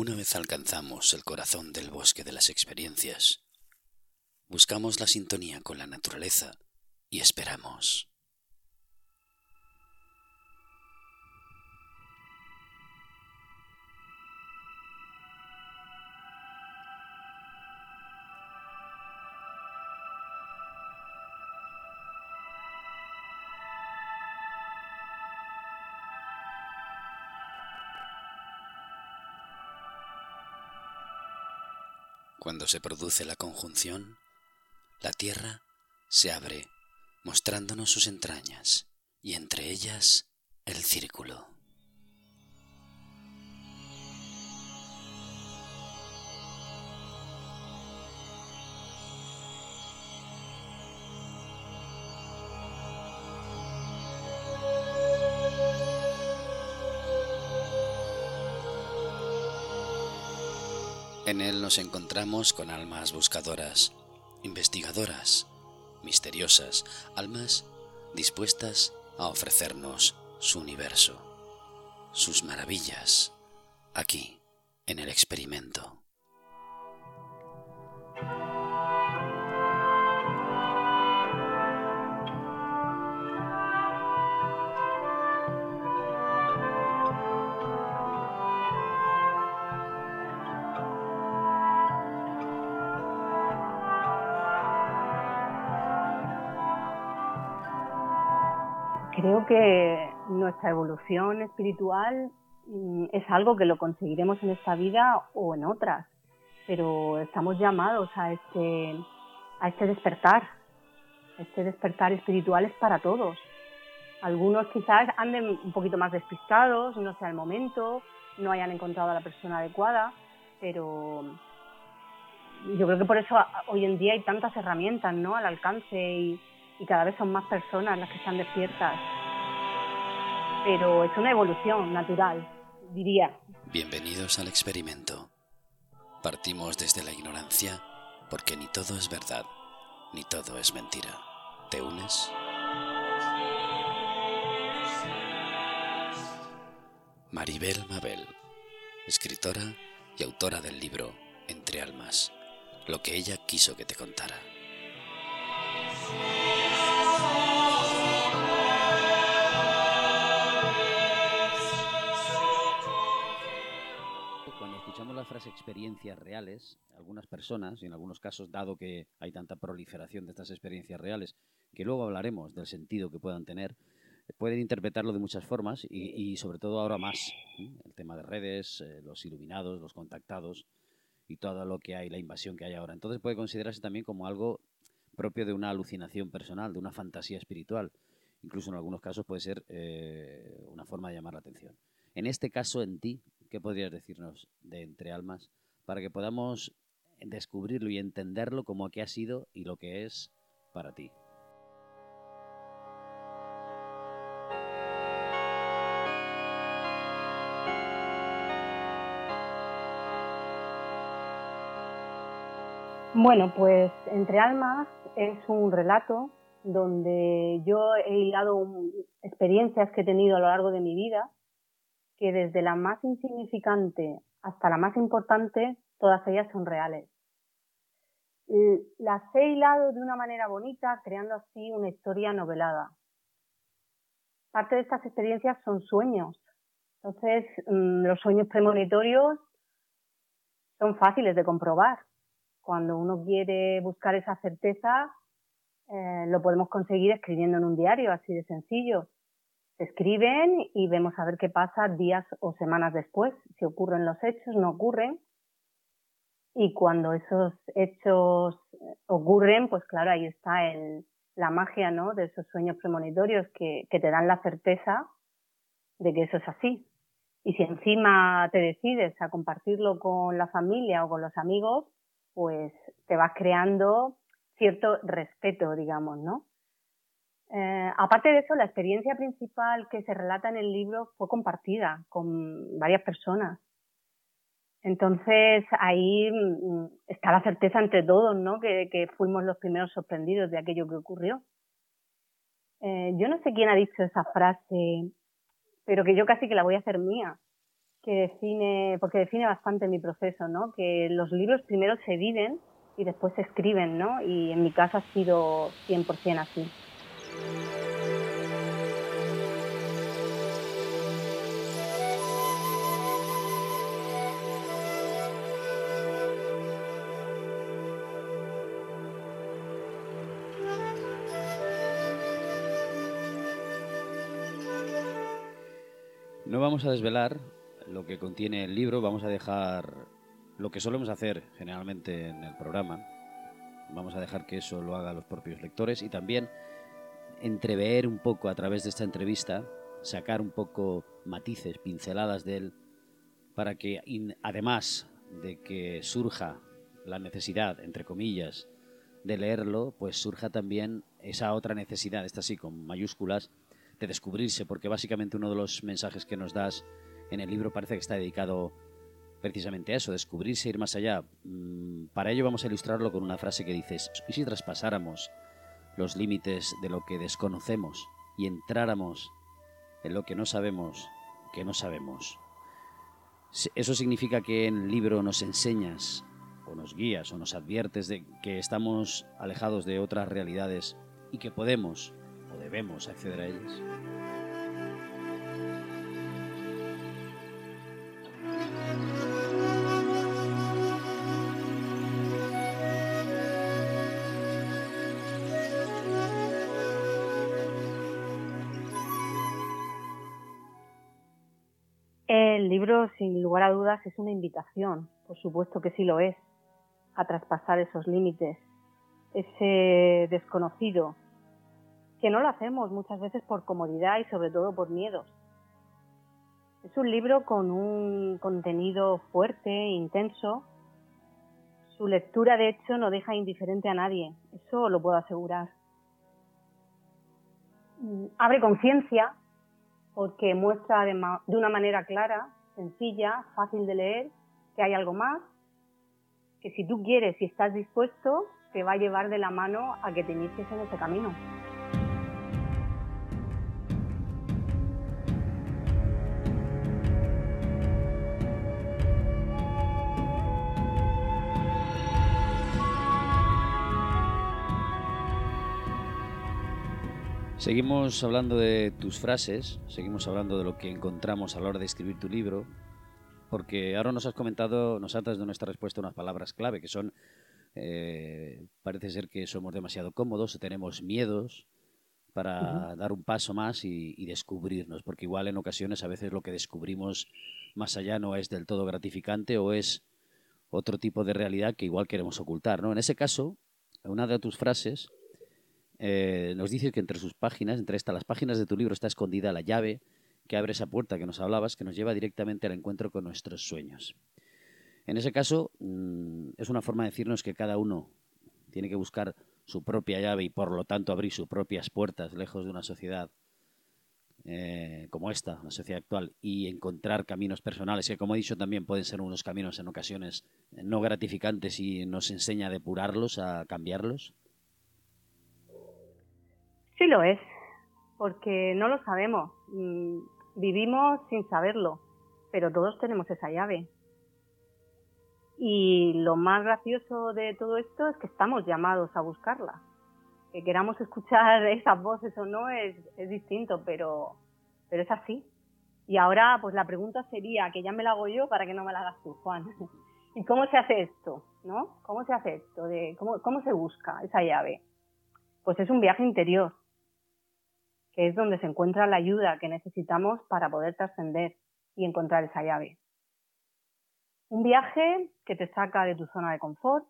Una vez alcanzamos el corazón del bosque de las experiencias, buscamos la sintonía con la naturaleza y esperamos. Se produce la conjunción, la Tierra se abre, mostrándonos sus entrañas, y entre ellas el círculo. En él nos encontramos con almas buscadoras, investigadoras, misteriosas, almas dispuestas a ofrecernos su universo, sus maravillas, aquí, en el experimento. Nuestra evolución espiritual mm, es algo que lo conseguiremos en esta vida o en otras, pero estamos llamados a este, a este despertar. Este despertar espiritual es para todos. Algunos quizás anden un poquito más despistados, no sea el momento, no hayan encontrado a la persona adecuada, pero yo creo que por eso hoy en día hay tantas herramientas ¿no? al alcance y, y cada vez son más personas las que están despiertas. Pero es una evolución natural, diría. Bienvenidos al experimento. Partimos desde la ignorancia porque ni todo es verdad, ni todo es mentira. ¿Te unes? Maribel Mabel, escritora y autora del libro Entre Almas, lo que ella quiso que te contara. Frase experiencias reales, algunas personas, y en algunos casos, dado que hay tanta proliferación de estas experiencias reales, que luego hablaremos del sentido que puedan tener, pueden interpretarlo de muchas formas y, sobre todo ahora más. El tema de redes, eh, los iluminados, los contactados y todo lo que hay, la invasión que hay ahora. Entonces puede considerarse también como algo propio de una alucinación personal, de una fantasía espiritual. Incluso en algunos casos puede ser eh, una forma de llamar la atención. En este caso, en ti, ¿qué podrías decirnos de Entre Almas para que podamos descubrirlo y entenderlo como que ha sido y lo que es para ti? Bueno, pues Entre Almas es un relato donde yo he hilado experiencias que he tenido a lo largo de mi vida que desde la más insignificante hasta la más importante, todas ellas son reales. Las he hilado de una manera bonita, creando así una historia novelada. Parte de estas experiencias son sueños. Entonces, mm, los sueños premonitorios son fáciles de comprobar. Cuando uno quiere buscar esa certeza, eh, lo podemos conseguir escribiendo en un diario, así de sencillo escriben y vemos a ver qué pasa días o semanas después, si ocurren los hechos, no ocurren. Y cuando esos hechos ocurren, pues claro, ahí está el, la magia ¿no? de esos sueños premonitorios que, que te dan la certeza de que eso es así. Y si encima te decides a compartirlo con la familia o con los amigos, pues te vas creando cierto respeto, digamos, ¿no? Eh, aparte de eso, la experiencia principal que se relata en el libro fue compartida con varias personas. Entonces ahí mm, está la certeza entre todos, ¿no? Que, fuimos los primeros sorprendidos de aquello que ocurrió. Eh, yo no sé quién ha dicho esa frase, pero que yo casi que la voy a hacer mía. que define, porque define bastante mi proceso, ¿no? Que los libros primero se viven y después se escriben, ¿no? Y en mi caso ha sido 100% así. No vamos a desvelar lo que contiene el libro, vamos a dejar lo que solemos hacer generalmente en el programa. Vamos a dejar que eso lo hagan los propios lectores y también entrever un poco a través de esta entrevista, sacar un poco matices, pinceladas de él, para que además de que surja la necesidad, entre comillas, de leerlo, pues surja también esa otra necesidad, esta sí con mayúsculas, de descubrirse, porque básicamente uno de los mensajes que nos das en el libro parece que está dedicado precisamente a eso, descubrirse, ir más allá. Mm, para ello vamos a ilustrarlo con una frase que dices, ¿y si traspasáramos los límites de lo que desconocemos y entráramos en lo que no sabemos que no sabemos? Eso significa que en el libro nos enseñas o nos guías o nos adviertes de que estamos alejados de otras realidades y que podemos o debemos acceder a ellas. Sin lugar a dudas, es una invitación, por supuesto que sí lo es, a traspasar esos límites, ese desconocido, que no lo hacemos muchas veces por comodidad y sobre todo por miedos. Es un libro con un contenido fuerte, intenso. Su lectura, de hecho, no deja indiferente a nadie, eso lo puedo asegurar. Abre conciencia porque muestra de una manera clara, sencilla, fácil de leer, que hay algo más, que si tú quieres y estás dispuesto, te va a llevar de la mano a que te inicies en ese camino. Seguimos hablando de tus frases, seguimos hablando de lo que encontramos a la hora de escribir tu libro, porque ahora nos has comentado, nos has de nuestra respuesta unas palabras clave que son, eh, parece ser que somos demasiado cómodos, tenemos miedos para dar un paso más y, y, descubrirnos, porque igual en ocasiones a veces lo que descubrimos más allá no es del todo gratificante o es otro tipo de realidad que igual queremos ocultar, ¿no? En ese caso, una de tus frases eh, nos dice que entre sus páginas, entre estas las páginas de tu libro, está escondida la llave que abre esa puerta que nos hablabas, que nos lleva directamente al encuentro con nuestros sueños. En ese caso, mm, es una forma de decirnos que cada uno tiene que buscar su propia llave y por lo tanto abrir sus propias puertas lejos de una sociedad eh, como esta, la sociedad actual, y encontrar caminos personales que, como he dicho, también pueden ser unos caminos en ocasiones no gratificantes y nos enseña a depurarlos, a cambiarlos. Sí lo es, porque no lo sabemos. Mm, vivimos sin saberlo, pero todos tenemos esa llave. Y lo más gracioso de todo esto es que estamos llamados a buscarla. Que queramos escuchar esas voces o no es, es distinto, pero, pero es así. Y ahora, pues la pregunta sería, que ya me la hago yo para que no me la hagas tú, Juan. ¿Y cómo se hace esto? ¿No? ¿Cómo se hace esto? De, cómo, ¿Cómo se busca esa llave? Pues es un viaje interior que es donde se encuentra la ayuda que necesitamos para poder trascender y encontrar esa llave. Un viaje que te saca de tu zona de confort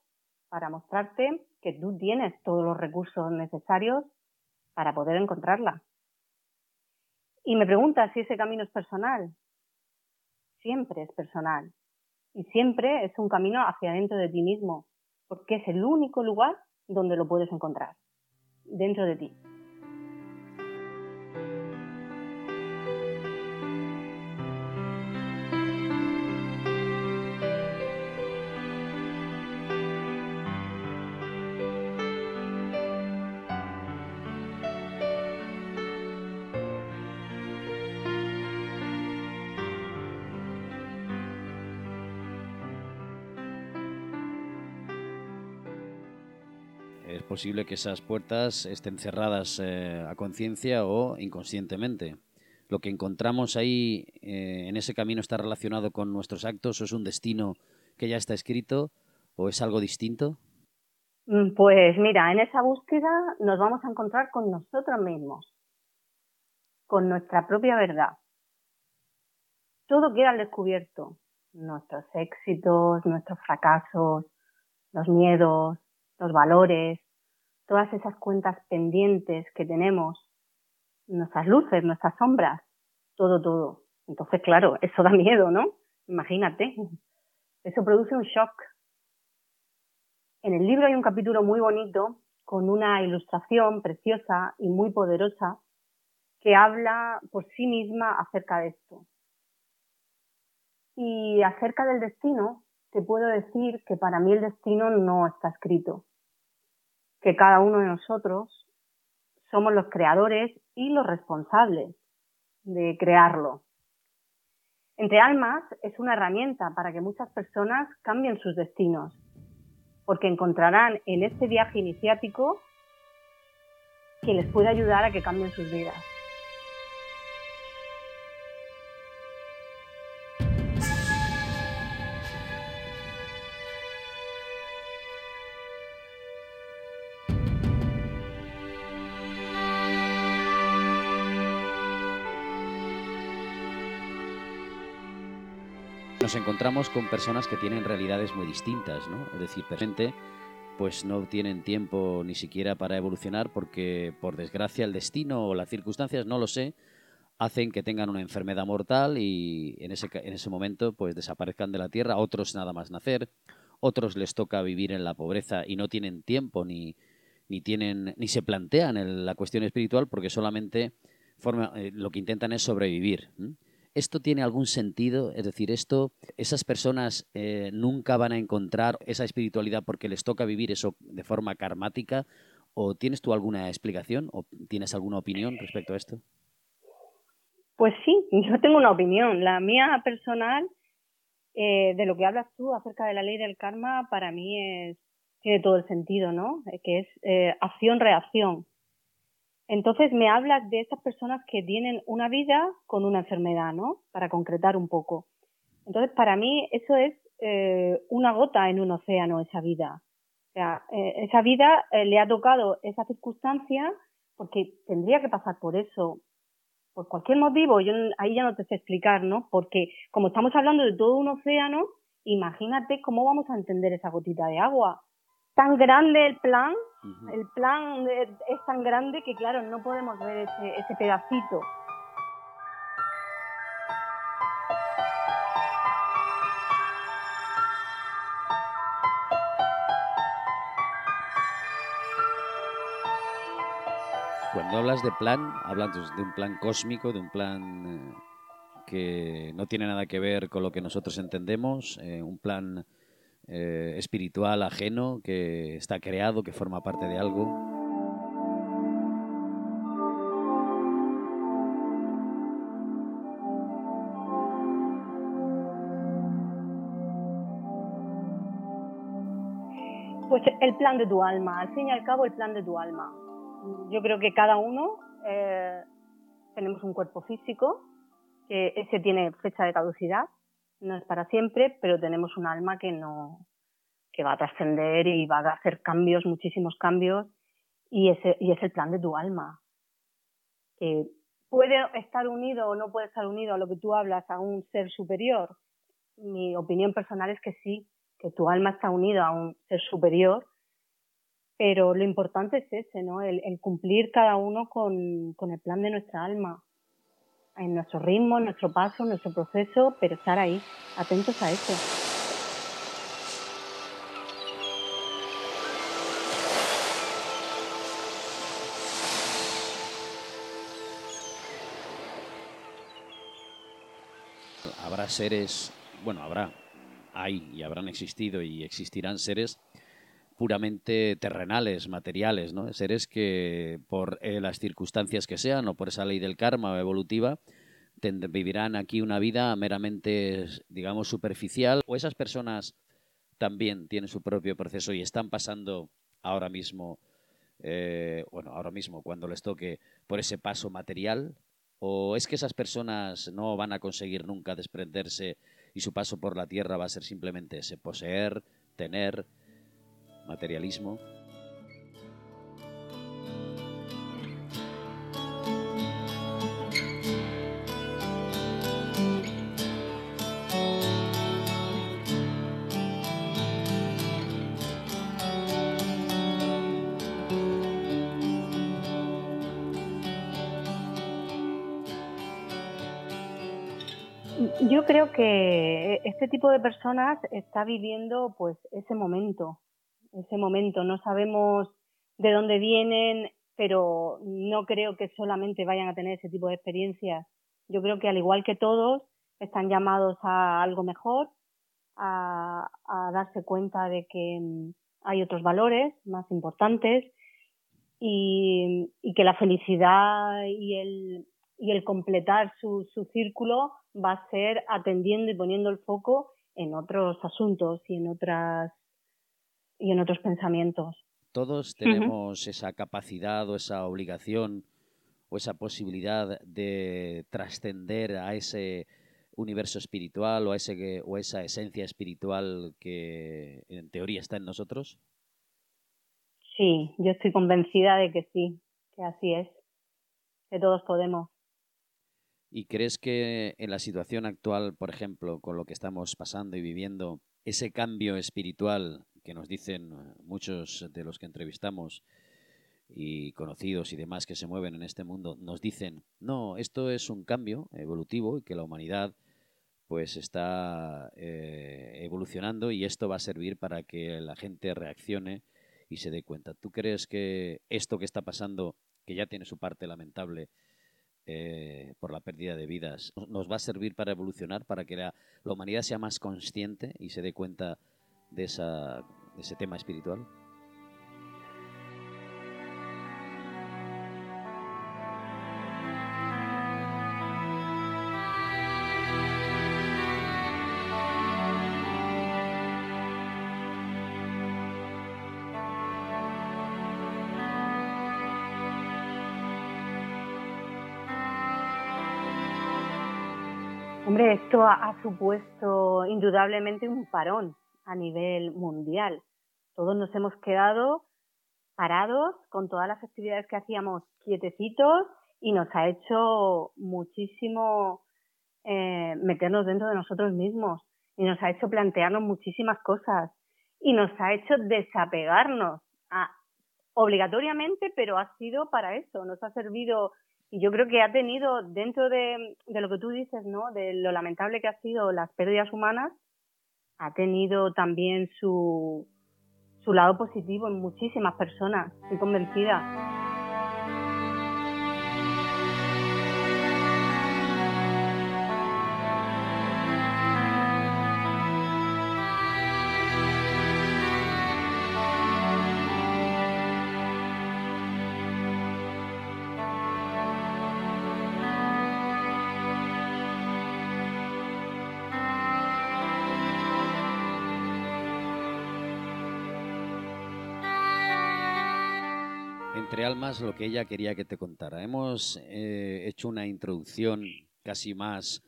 para mostrarte que tú tienes todos los recursos necesarios para poder encontrarla. Y me preguntas si ese camino es personal. Siempre es personal. Y siempre es un camino hacia dentro de ti mismo, porque es el único lugar donde lo puedes encontrar, dentro de ti. Posible que esas puertas estén cerradas eh, a conciencia o inconscientemente. Lo que encontramos ahí eh, en ese camino está relacionado con nuestros actos o es un destino que ya está escrito o es algo distinto. Mm, pues mira, en esa búsqueda nos vamos a encontrar con nosotros mismos, con nuestra propia verdad. Todo queda al descubierto, nuestros éxitos, nuestros fracasos, los miedos, los valores, todas esas cuentas pendientes que tenemos, nuestras luces, nuestras sombras, todo, todo. Entonces, claro, eso da miedo, ¿no? Imagínate. Eso produce un shock. En el libro hay un capítulo muy bonito con una ilustración preciosa y muy poderosa que habla por sí misma acerca de esto. Y acerca del destino, te puedo decir que para mí el destino no está escrito, que cada uno de nosotros somos los creadores y los responsables de crearlo. Entre almas es una herramienta para que muchas personas cambien sus destinos, porque encontrarán en este viaje iniciático que les puede ayudar a que cambien sus vidas. Nos encontramos con personas que tienen realidades muy distintas, ¿no? Es decir, gente pues no tienen tiempo ni siquiera para evolucionar porque por desgracia el destino o las circunstancias, no lo sé, hacen que tengan una enfermedad mortal y en ese, en ese momento pues desaparezcan de la tierra, otros nada más nacer, otros les toca vivir en la pobreza y no tienen tiempo ni, ni tienen ni se plantean la cuestión espiritual porque solamente forma, eh, lo que intentan es sobrevivir. ¿Esto tiene algún sentido? Es decir, esto, esas personas eh, nunca van a encontrar esa espiritualidad porque les toca vivir eso de forma karmática. ¿O tienes tú alguna explicación o tienes alguna opinión respecto a esto? Pues sí, yo tengo una opinión. La mía personal, eh, de lo que hablas tú acerca de la ley del karma, para mí es, tiene todo el sentido, ¿no? Eh, que es acción-reacción. Entonces me hablas de esas personas que tienen una vida con una enfermedad, ¿no? Para concretar un poco. Entonces para mí eso es eh, una gota en un océano, esa vida. O sea, eh, esa vida eh, le ha tocado esa circunstancia porque tendría que pasar por eso, por cualquier motivo. Yo ahí ya no te sé explicar, ¿no? Porque como estamos hablando de todo un océano, imagínate cómo vamos a entender esa gotita de agua. Tan grande el plan el plan es tan grande que, claro, no podemos ver ese, pedacito. Cuando hablas de plan, hablas de un plan cósmico, de un plan eh, que no tiene nada que ver con lo que nosotros entendemos, eh, un plan eh, espiritual ajeno que está creado, que forma parte de algo. Pues el plan de tu alma, al fin y al cabo el plan de tu alma. Yo creo que cada uno eh, tenemos un cuerpo físico, que ese tiene fecha de caducidad, no es para siempre, pero tenemos un alma que no, que va a trascender y va a hacer cambios, muchísimos cambios, y, ese, y es el plan de tu alma. Que puede estar unido o no puede estar unido a lo que tú hablas, a un ser superior. Mi opinión personal es que sí, que tu alma está unida a un ser superior, pero lo importante es ese, ¿no? El, el cumplir cada uno con, con el plan de nuestra alma en nuestro ritmo, en nuestro paso, en nuestro proceso, pero estar ahí, atentos a eso. Habrá seres, bueno, habrá, hay y habrán existido y existirán seres puramente terrenales, materiales, ¿no? Seres que por eh, las circunstancias que sean o por esa ley del karma o evolutiva vivirán aquí una vida meramente, digamos, superficial o esas personas también tienen su propio proceso y están pasando ahora mismo, eh, bueno, ahora mismo cuando les toque por ese paso material? ¿O es que esas personas no van a conseguir nunca desprenderse y su paso por la tierra va a ser simplemente ese poseer, tener, materialismo? Yo creo que este tipo de personas está viviendo pues ese momento, ese momento. No sabemos de dónde vienen, pero no creo que solamente vayan a tener ese tipo de experiencias. Yo creo que al igual que todos, están llamados a algo mejor, a, darse cuenta de que mm, hay otros valores más importantes y, y que la felicidad y el, y el completar su, su círculo va a ser atendiendo y poniendo el foco en otros asuntos y en otras y en otros pensamientos. Todos tenemos esa capacidad o esa obligación o esa posibilidad de trascender a ese universo espiritual o a ese o esa esencia espiritual que en teoría está en nosotros. Sí, yo estoy convencida de que sí, que así es, que todos podemos. ¿Y crees que en la situación actual, por ejemplo, con lo que estamos pasando y viviendo, ese cambio espiritual que nos dicen muchos de los que entrevistamos y conocidos y demás que se mueven en este mundo, nos dicen, no, esto es un cambio evolutivo y que la humanidad pues está eh, evolucionando y esto va a servir para que la gente reaccione y se dé cuenta. ¿Tú crees que esto que está pasando, que ya tiene su parte lamentable, eh, por la pérdida de vidas, nos va a servir para evolucionar, para que la, humanidad sea más consciente y se dé cuenta de, esa, ese tema espiritual? Hombre, esto ha, supuesto indudablemente un parón a nivel mundial. Todos nos hemos quedado parados con todas las actividades que hacíamos quietecitos y nos ha hecho muchísimo eh, meternos dentro de nosotros mismos y nos ha hecho plantearnos muchísimas cosas y nos ha hecho desapegarnos obligatoriamente, pero ha sido para eso, nos ha servido y yo creo que ha tenido, dentro de, lo que tú dices, ¿no? De lo lamentable que ha sido las pérdidas humanas, ha tenido también su, su lado positivo en muchísimas personas, estoy convencida. Entre almas, lo que ella quería que te contara. Hemos eh, hecho una introducción casi más,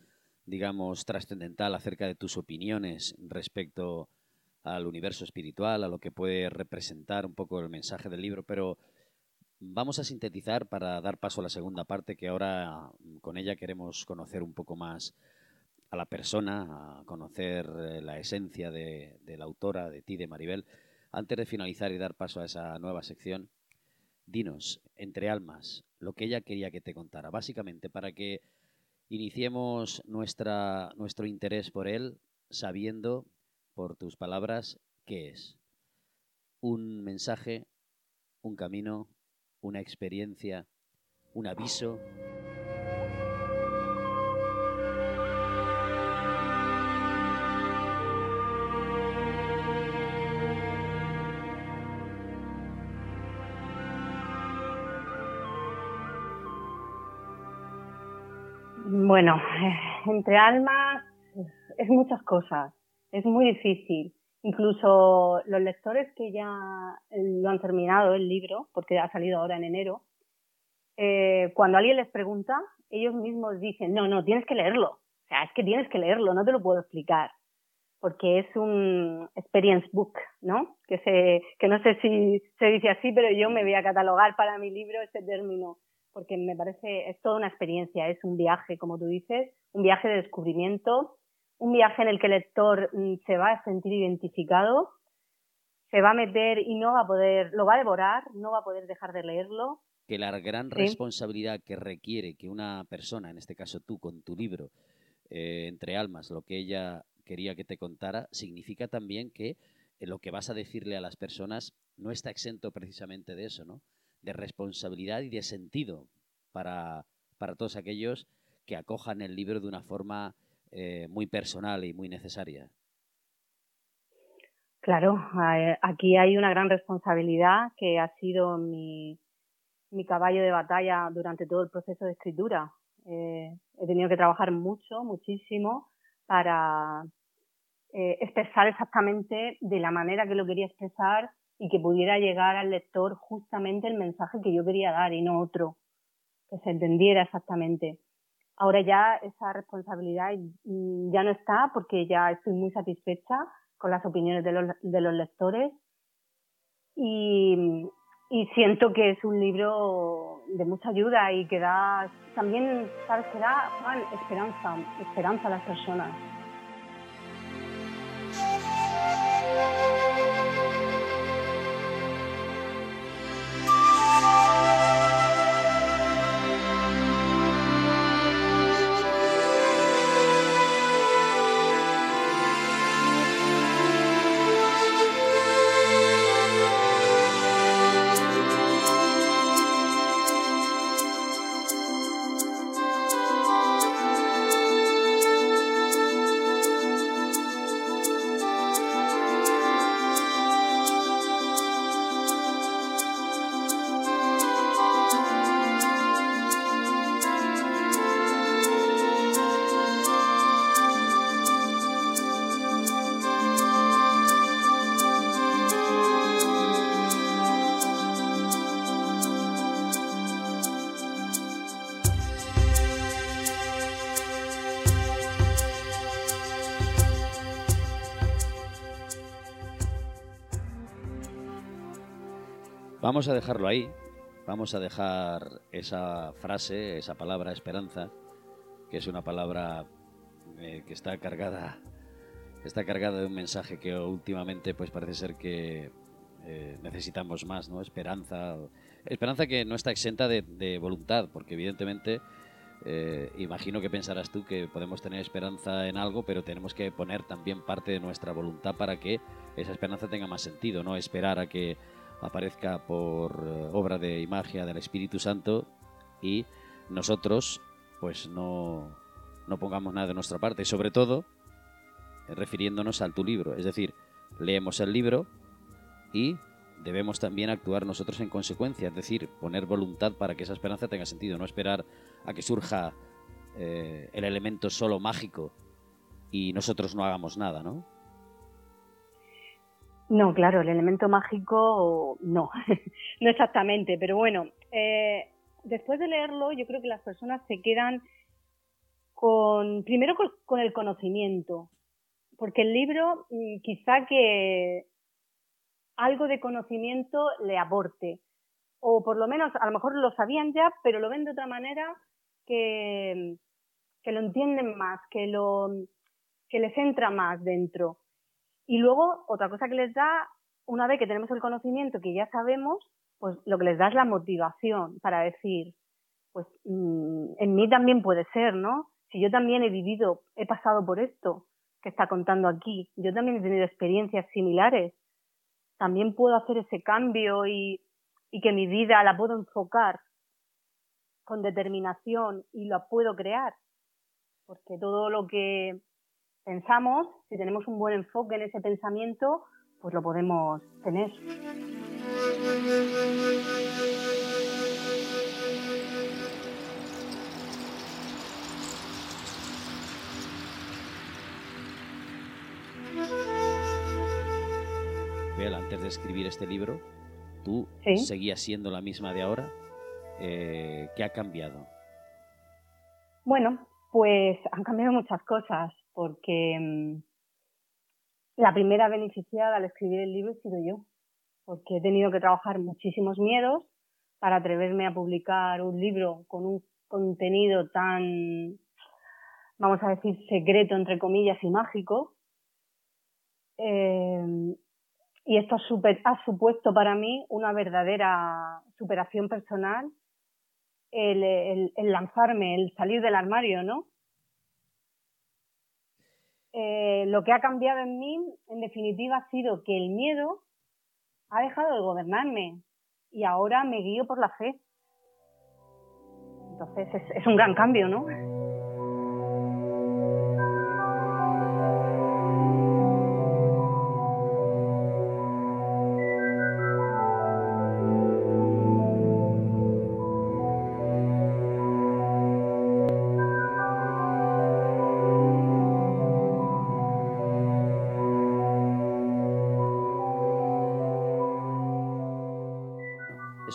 digamos, trascendental acerca de tus opiniones respecto al universo espiritual, a lo que puede representar un poco el mensaje del libro, pero vamos a sintetizar para dar paso a la segunda parte, que ahora con ella queremos conocer un poco más a la persona, conocer eh, la esencia de, de la autora, de ti, de Maribel. Antes de finalizar y dar paso a esa nueva sección, dinos, entre almas, lo que ella quería que te contara, básicamente para que iniciemos nuestra, nuestro interés por él sabiendo, por tus palabras, qué es. Un mensaje, un camino, una experiencia, un aviso Bueno, entre almas es muchas cosas, es muy difícil. Incluso los lectores que ya lo han terminado el libro, porque ha salido ahora en enero, eh, cuando alguien les pregunta, ellos mismos dicen, no, no, tienes que leerlo. O sea, es que tienes que leerlo, no te lo puedo explicar. Porque es un experience book, ¿no? Que, se, que no sé si se dice así, pero yo me voy a catalogar para mi libro ese término, porque me parece, es toda una experiencia, es un viaje, como tú dices, un viaje de descubrimiento un viaje en el que el lector mm, se va a sentir identificado, se va a meter y no va a poder, lo va a devorar, no va a poder dejar de leerlo. Que la gran responsabilidad que requiere que una persona, en este caso tú con tu libro, eh, Entre Almas, lo que ella quería que te contara, significa también que eh, lo que vas a decirle a las personas no está exento precisamente de eso, ¿no? De responsabilidad y de sentido para, para todos aquellos que acojan el libro de una forma eh, muy personal y muy necesaria. Claro, aquí hay una gran responsabilidad que ha sido mi, mi caballo de batalla durante todo el proceso de escritura. Eh, he tenido que trabajar mucho, muchísimo, para eh, expresar exactamente de la manera que lo quería expresar y que pudiera llegar al lector justamente el mensaje que yo quería dar y no otro, que se entendiera exactamente. Ahora ya esa responsabilidad ya no está porque ya estoy muy satisfecha con las opiniones de los, de los lectores y, y siento que es un libro de mucha ayuda y que da también, sabes, que da esperanza, esperanza a las personas. Vamos a dejarlo ahí. Vamos a dejar esa frase, esa palabra esperanza, que es una palabra eh, que está cargada, está cargada de un mensaje que últimamente, pues parece ser que eh, necesitamos más, ¿no? Esperanza, esperanza que no está exenta de, voluntad, porque evidentemente eh, imagino que pensarás tú que podemos tener esperanza en algo, pero tenemos que poner también parte de nuestra voluntad para que esa esperanza tenga más sentido, no esperar a que aparezca por eh, obra de magia del Espíritu Santo y nosotros pues no, no pongamos nada de nuestra parte, sobre todo eh, refiriéndonos al tu libro, es decir, leemos el libro y debemos también actuar nosotros en consecuencia, es decir, poner voluntad para que esa esperanza tenga sentido, no esperar a que surja eh, el elemento solo mágico y nosotros no hagamos nada, ¿no? No, claro, el elemento mágico no, no exactamente, pero bueno, eh, después de leerlo yo creo que las personas se quedan con, primero con, el conocimiento, porque el libro mm, quizá que algo de conocimiento le aporte, o por lo menos a lo mejor lo sabían ya, pero lo ven de otra manera que, que lo entienden más, que, lo, que les entra más dentro. Y luego, otra cosa que les da, una vez que tenemos el conocimiento que ya sabemos, pues lo que les da es la motivación para decir, pues mm, en mí también puede ser, ¿no? Si yo también he vivido, he pasado por esto que está contando aquí, yo también he tenido experiencias similares, también puedo hacer ese cambio y, y que mi vida la puedo enfocar con determinación y la puedo crear. Porque todo lo que pensamos, si tenemos un buen enfoque en ese pensamiento, pues lo podemos tener. Maribel, antes de escribir este libro, tú seguías siendo la misma de ahora. Eh, ¿Qué ha cambiado? Bueno, pues han cambiado muchas cosas, porque mm, la primera beneficiada al escribir el libro he sido yo, porque he tenido que trabajar muchísimos miedos para atreverme a publicar un libro con un contenido tan, vamos a decir, secreto, entre comillas, y mágico. Eh, y esto ha supuesto para mí una verdadera superación personal, el, lanzarme, el salir del armario, ¿no? Eh, lo que ha cambiado en mí, en definitiva, ha sido que el miedo ha dejado de gobernarme y ahora me guío por la fe. Entonces es un gran cambio, ¿no?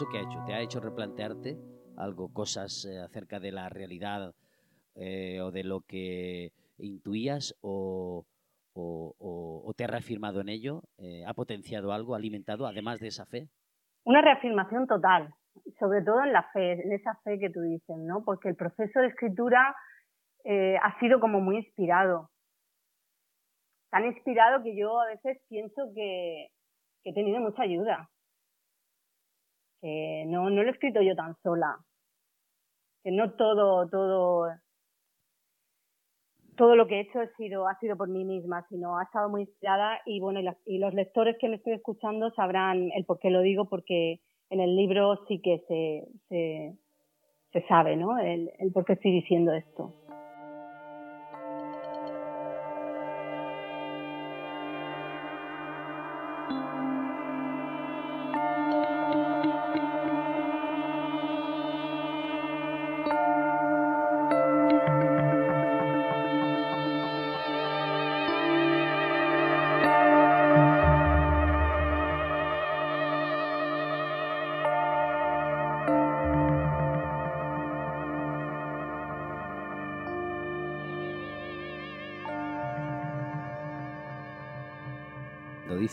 ¿Eso qué ha hecho? ¿Te ha hecho replantearte algo, cosas eh, acerca de la realidad eh, o de lo que intuías o, te ha reafirmado en ello? Eh, ¿Ha potenciado algo, ha alimentado, además de esa fe? Una reafirmación total, sobre todo en la fe, en esa fe que tú dices, ¿no? Porque el proceso de escritura ha sido como muy inspirado. Tan inspirado que yo a veces pienso que he tenido mucha ayuda que no, no lo he escrito yo tan sola, que no todo, todo, todo lo que he hecho ha sido, ha sido por mí misma, sino ha estado muy inspirada y bueno, y, los lectores que me estoy escuchando sabrán el por qué lo digo, porque en el libro sí que se, se, se sabe, ¿no? El, el por qué estoy diciendo esto.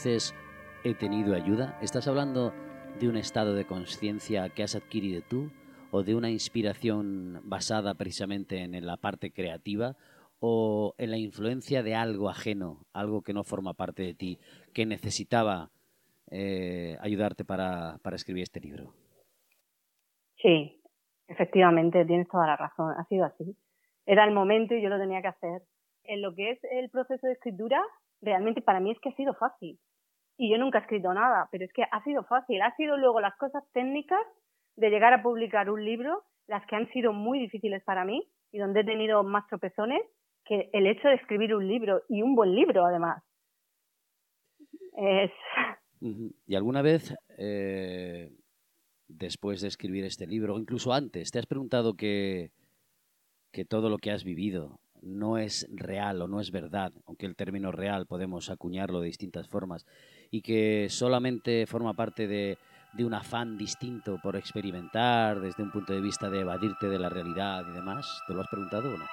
He tenido ayuda, ¿estás hablando de un estado de conciencia que has adquirido tú o de una inspiración basada precisamente en la parte creativa o en la influencia de algo ajeno, algo que no forma parte de ti, que necesitaba eh, ayudarte para escribir este libro? Sí, efectivamente, tienes toda la razón, ha sido así. Era el momento y yo lo tenía que hacer. En lo que es el proceso de escritura, realmente para mí es que ha sido fácil. Y yo nunca he escrito nada, pero es que ha sido fácil. Ha sido luego las cosas técnicas de llegar a publicar un libro, las que han sido muy difíciles para mí y donde he tenido más tropezones, que el hecho de escribir un libro y un buen libro además. Es... ¿Y alguna vez, eh, después de escribir este libro, o incluso antes, te has preguntado que, que todo lo que has vivido, no es real o no es verdad, aunque el término real podemos acuñarlo de distintas formas, y que solamente forma parte de, de un afán distinto por experimentar desde un punto de vista de evadirte de la realidad y demás? ¿Te lo has preguntado o no?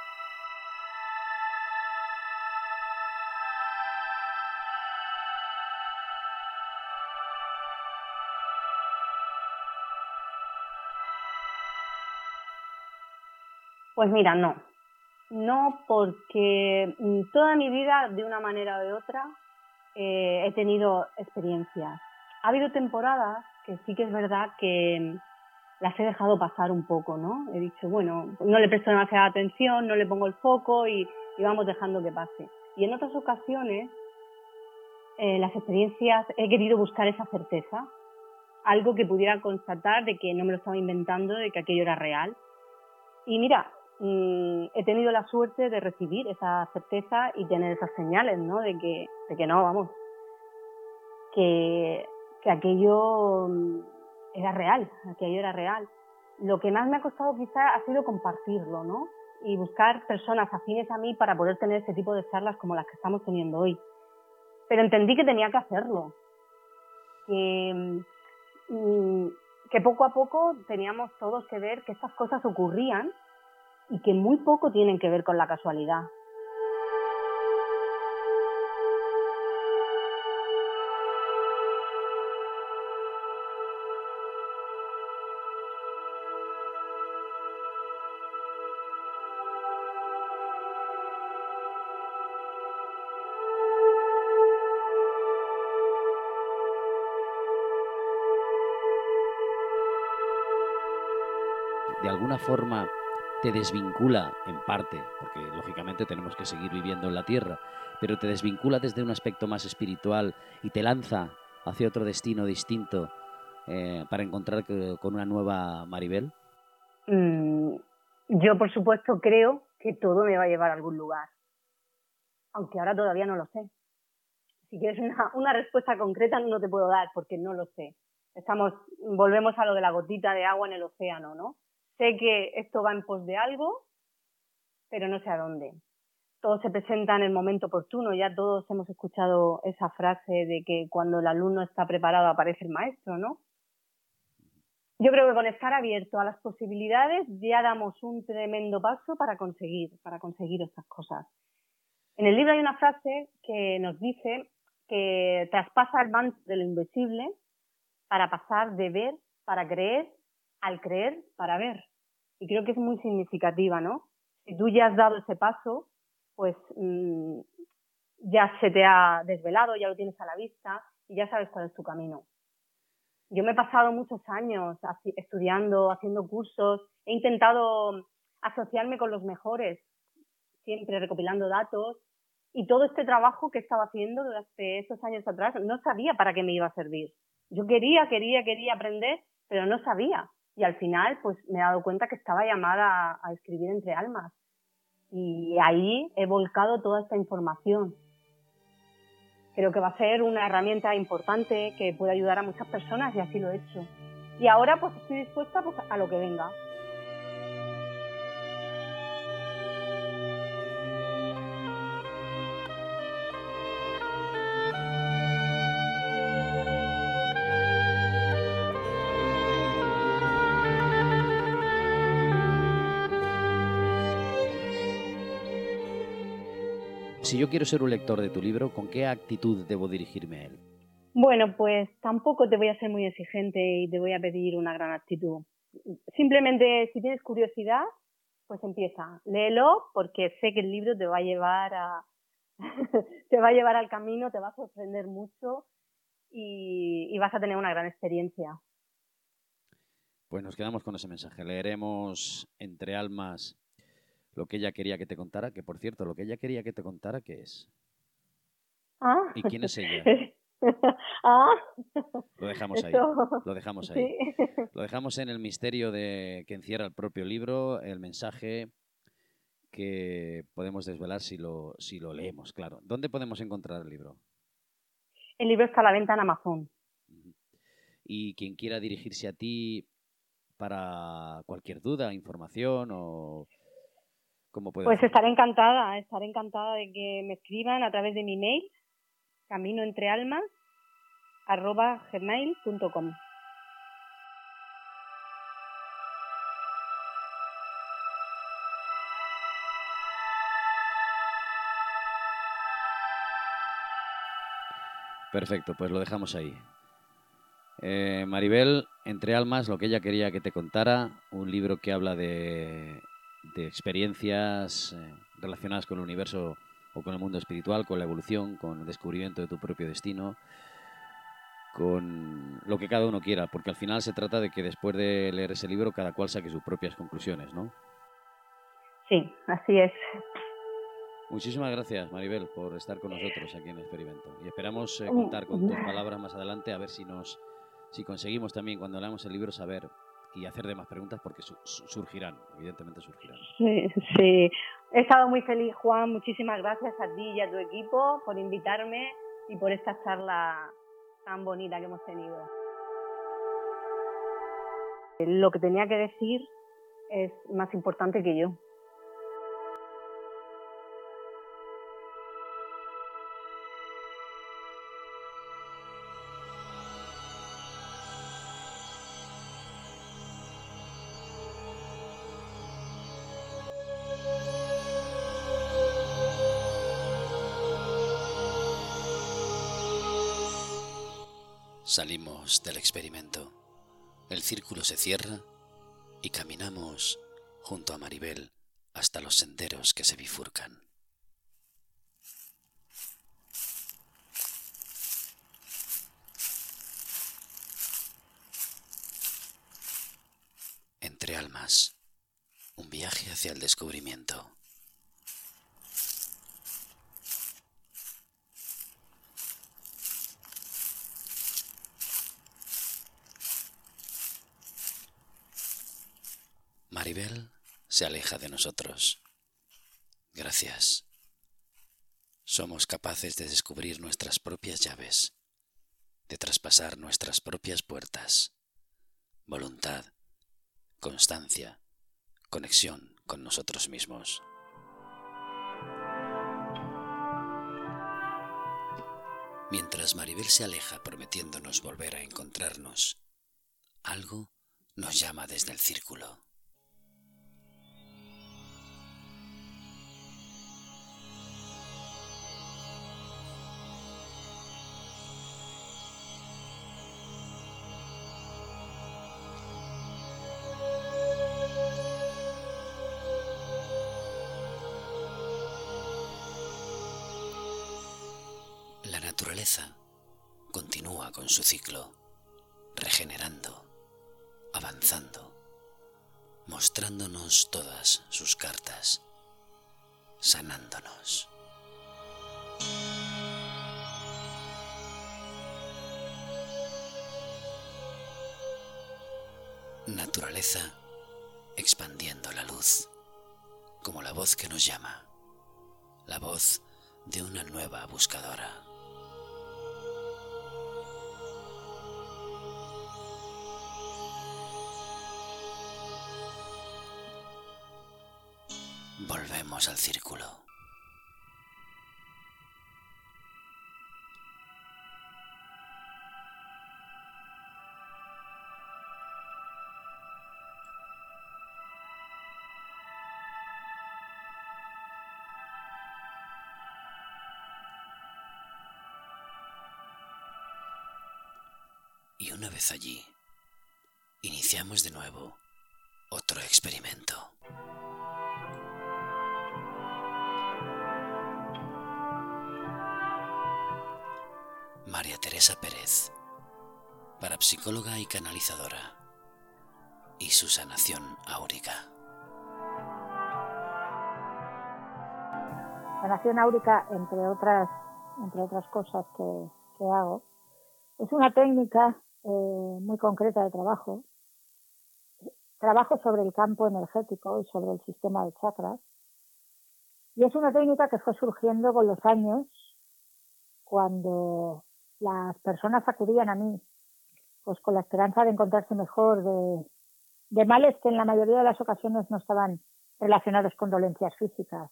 Pues mira, no. No, porque mm, toda mi vida, de una manera o de otra, eh, he tenido experiencias. Ha habido temporadas que sí que es verdad que mm, las he dejado pasar un poco, ¿no? He dicho, bueno, no le presto demasiada atención, no le pongo el foco y, vamos dejando que pase. Y en otras ocasiones, eh, las experiencias, he querido buscar esa certeza, algo que pudiera constatar de que no me lo estaba inventando, de que aquello era real. Y mira, He tenido la suerte de recibir esa certeza y tener esas señales, ¿no? De que, de que no, vamos, que, que aquello mm, era real, aquello era real. Lo que más me ha costado quizá ha sido compartirlo, ¿no? Y buscar personas afines a mí para poder tener ese tipo de charlas como las que estamos teniendo hoy. Pero entendí que tenía que hacerlo. que, mm, que poco a poco teníamos todos que ver que estas cosas ocurrían y que muy poco tienen que ver con la casualidad. de alguna forma te desvincula en parte, porque lógicamente tenemos que seguir viviendo en la Tierra, pero te desvincula desde un aspecto más espiritual y te lanza hacia otro destino distinto eh, para encontrar con una nueva Maribel? Mm, yo, por supuesto, creo que todo me va a llevar a algún lugar, aunque ahora todavía no lo sé. Si quieres una, una respuesta concreta no te puedo dar porque no lo sé. Estamos, volvemos a lo de la gotita de agua en el océano, ¿no? Sé que esto va en pos de algo, pero no sé a dónde. Todo se presenta en el momento oportuno. Ya todos hemos escuchado esa frase de que cuando el alumno está preparado aparece el maestro, ¿no? Yo creo que con estar abierto a las posibilidades ya damos un tremendo paso para conseguir, para conseguir estas cosas. En el libro hay una frase que nos dice que traspasa el manto de lo invisible para pasar de ver para creer al creer para ver y creo que es muy significativa, ¿no? Si tú ya has dado ese paso, pues mm, ya se te ha desvelado, ya lo tienes a la vista y ya sabes cuál es tu camino. Yo me he pasado muchos años estudiando, haciendo cursos, he intentado asociarme con los mejores, siempre recopilando datos y todo este trabajo que estaba haciendo durante esos años atrás no sabía para qué me iba a servir. Yo quería, quería, quería aprender, pero no sabía y al final pues me he dado cuenta que estaba llamada a, escribir entre almas y ahí he volcado toda esta información. Creo que va a ser una herramienta importante que puede ayudar a muchas personas y así lo he hecho. Y ahora pues estoy dispuesta pues, a lo que venga. Si yo quiero ser un lector de tu libro, ¿con qué actitud debo dirigirme a él? Bueno, pues tampoco te voy a ser muy exigente y te voy a pedir una gran actitud. Simplemente, si tienes curiosidad, pues empieza, léelo porque sé que el libro te va a llevar a te va a llevar al camino, te va a sorprender mucho y, y vas a tener una gran experiencia. Pues nos quedamos con ese mensaje. Leeremos Entre Almas lo que ella quería que te contara, que por cierto, lo que ella quería que te contara, ¿qué es? Ah. ¿Y quién es ella? ah. Lo dejamos ahí. Lo dejamos ahí. Lo dejamos en el misterio de que encierra el propio libro, el mensaje que podemos desvelar si lo, si lo leemos, claro. ¿Dónde podemos encontrar el libro? El libro está a la venta en Amazon. Y quien quiera dirigirse a ti para cualquier duda, información o pues estaré encantada, estaré encantada de que me escriban a través de mi mail, caminoentrealmas.com. Perfecto, pues lo dejamos ahí. Eh, Maribel, Entre Almas, lo que ella quería que te contara, un libro que habla de de experiencias eh, relacionadas con el universo o con el mundo espiritual, con la evolución, con el descubrimiento de tu propio destino, con lo que cada uno quiera, porque al final se trata de que después de leer ese libro cada cual saque sus propias conclusiones, ¿no? Sí, así es. Muchísimas gracias, Maribel, por estar con nosotros aquí en el experimento. Y esperamos eh, contar con tus palabras más adelante, a ver si nos si conseguimos también cuando leamos el libro saber y hacer demás preguntas porque surgirán, evidentemente surgirán. Sí, sí, he estado muy feliz, Juan. Muchísimas gracias a ti y a tu equipo por invitarme y por esta charla tan bonita que hemos tenido. Lo que tenía que decir es más importante que yo. Del experimento. El círculo se cierra y caminamos junto a Maribel hasta los senderos que se bifurcan. Entre almas, un viaje hacia el descubrimiento. Maribel se aleja de nosotros. Gracias. Somos capaces de descubrir nuestras propias llaves, de traspasar nuestras propias puertas. Voluntad, constancia, conexión con nosotros mismos. Mientras Maribel se aleja prometiéndonos volver a encontrarnos, algo nos llama desde el círculo. Todas sus cartas, sanándonos. Naturaleza expandiendo la luz, como la voz que nos llama, la voz de una nueva buscadora. Volvemos al círculo. Y una vez allí, iniciamos de nuevo otro experimento. María Teresa Pérez, parapsicóloga y canalizadora, y su sanación áurica. Sanación áurica, entre otras, entre otras cosas que, hago, es una técnica eh, muy concreta de trabajo. Trabajo sobre el campo energético y sobre el sistema de chakras. Y es una técnica que fue surgiendo con los años cuando las personas acudían a mí, pues con la esperanza de encontrarse mejor, de, males que en la mayoría de las ocasiones no estaban relacionados con dolencias físicas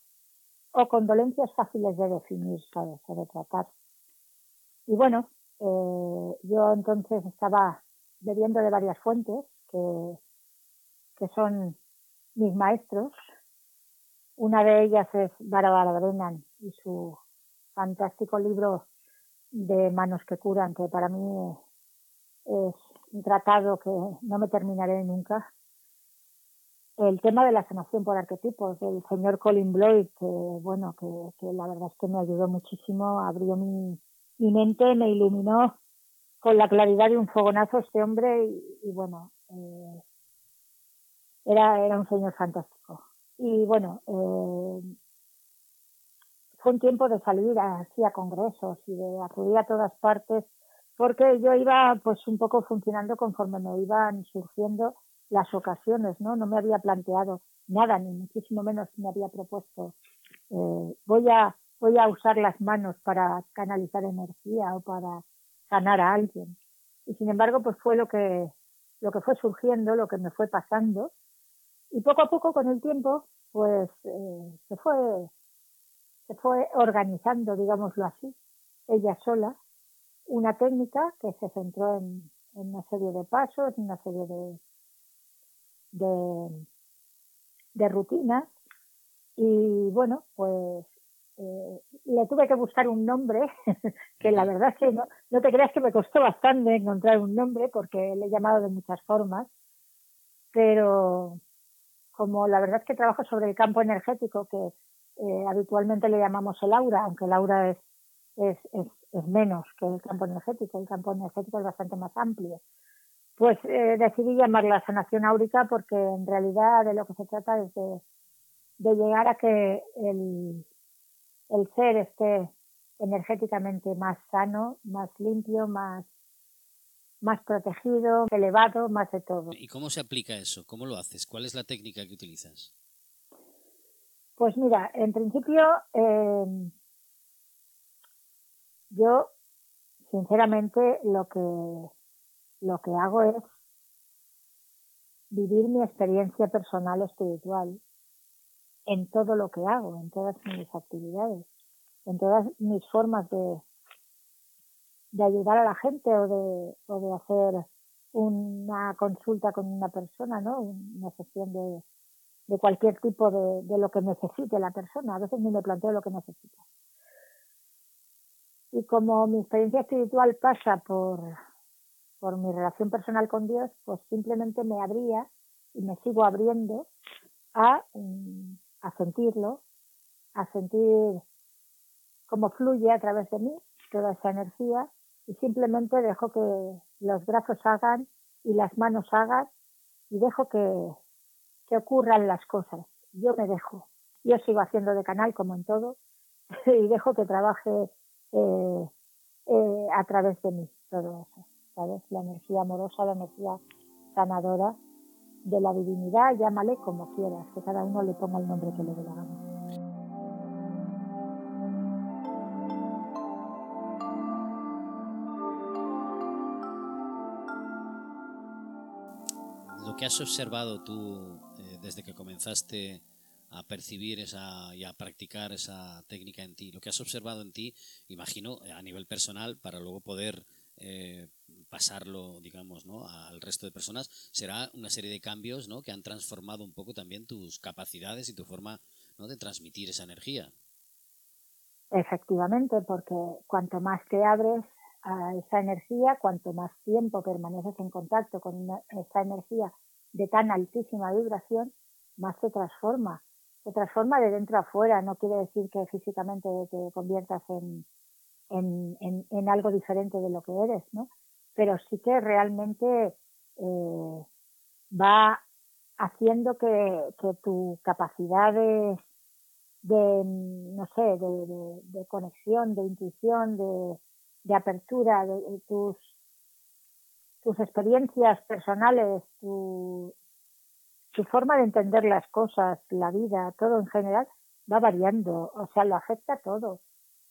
o con dolencias fáciles de definir, ¿sabes? O de tratar. Y bueno, eh, yo entonces estaba bebiendo de varias fuentes que, que son mis maestros. Una de ellas es Barbara Brennan y su fantástico libro de Manos que curan, que para mí es un tratado que no me terminaré nunca. El tema de la sanación por arquetipos del señor Colin Bloyd, que bueno, que, la verdad es que me ayudó muchísimo, abrió mi, mente, me iluminó con la claridad de un fogonazo este hombre y, bueno, eh, era, era un señor fantástico. Y bueno, eh, fue un tiempo de salir así a congresos y de acudir a todas partes, porque yo iba pues un poco funcionando conforme me iban surgiendo las ocasiones, ¿no? No me había planteado nada, ni muchísimo menos me había propuesto eh, voy a voy a usar las manos para canalizar energía o para sanar a alguien. Y sin embargo, pues fue lo que lo que fue surgiendo, lo que me fue pasando. Y poco a poco con el tiempo, pues eh, se fue se fue organizando, digámoslo así, ella sola, una técnica que se centró en, una serie de pasos, en una serie de, de, rutinas. Y bueno, pues eh, le tuve que buscar un nombre, que la verdad es que no, no te creas que me costó bastante encontrar un nombre porque le he llamado de muchas formas, pero como la verdad es que trabajo sobre el campo energético, que eh, habitualmente le llamamos el aura, aunque el aura es, es, es, es, menos que el campo energético, el campo energético es bastante más amplio. Pues eh, decidí llamarla sanación áurica porque en realidad de lo que se trata es de, de llegar a que el, el ser esté energéticamente más sano, más limpio, más, más protegido, elevado, más de todo. ¿Y cómo se aplica eso? ¿Cómo lo haces? ¿Cuál es la técnica que utilizas? Pues mira, en principio eh, yo sinceramente lo que lo que hago es vivir mi experiencia personal espiritual en todo lo que hago, en todas mis actividades, en todas mis formas de, de ayudar a la gente o de, o de hacer una consulta con una persona, ¿no? Una sesión de, de cualquier tipo de, de, lo que necesite la persona. A veces ni me planteo lo que necesita. Y como mi experiencia espiritual pasa por, por mi relación personal con Dios, pues simplemente me abría y me sigo abriendo a, mm, a sentirlo, a sentir cómo fluye a través de mí toda esa energía y simplemente dejo que los brazos hagan y las manos hagan y dejo que, que ocurran las cosas. Yo me dejo. Yo sigo haciendo de canal como en todo y dejo que trabaje eh, eh, a través de mí todo eso. ¿Sabes? La energía amorosa, la energía sanadora de la divinidad, llámale como quieras, que cada uno le ponga el nombre que le dé la que has observado tú desde que comenzaste a percibir esa y a practicar esa técnica en ti, lo que has observado en ti, imagino, a nivel personal, para luego poder eh, pasarlo, digamos, ¿no? al resto de personas, será una serie de cambios ¿no? que han transformado un poco también tus capacidades y tu forma de transmitir esa energía. Efectivamente, porque cuanto más te abres a esa energía, cuanto más tiempo permaneces en contacto con esa energía de tan altísima vibración, más se transforma. Se transforma de dentro a fuera, no quiere decir que físicamente te conviertas en, en, en, en algo diferente de lo que eres, ¿no? pero sí que realmente eh, va haciendo que, que, tu capacidad de, de no sé, de, de, de, conexión, de intuición, de, de apertura, de, tus, tus experiencias personales, tu, tu forma de entender las cosas, la vida, todo en general, va variando, o sea, lo afecta todo.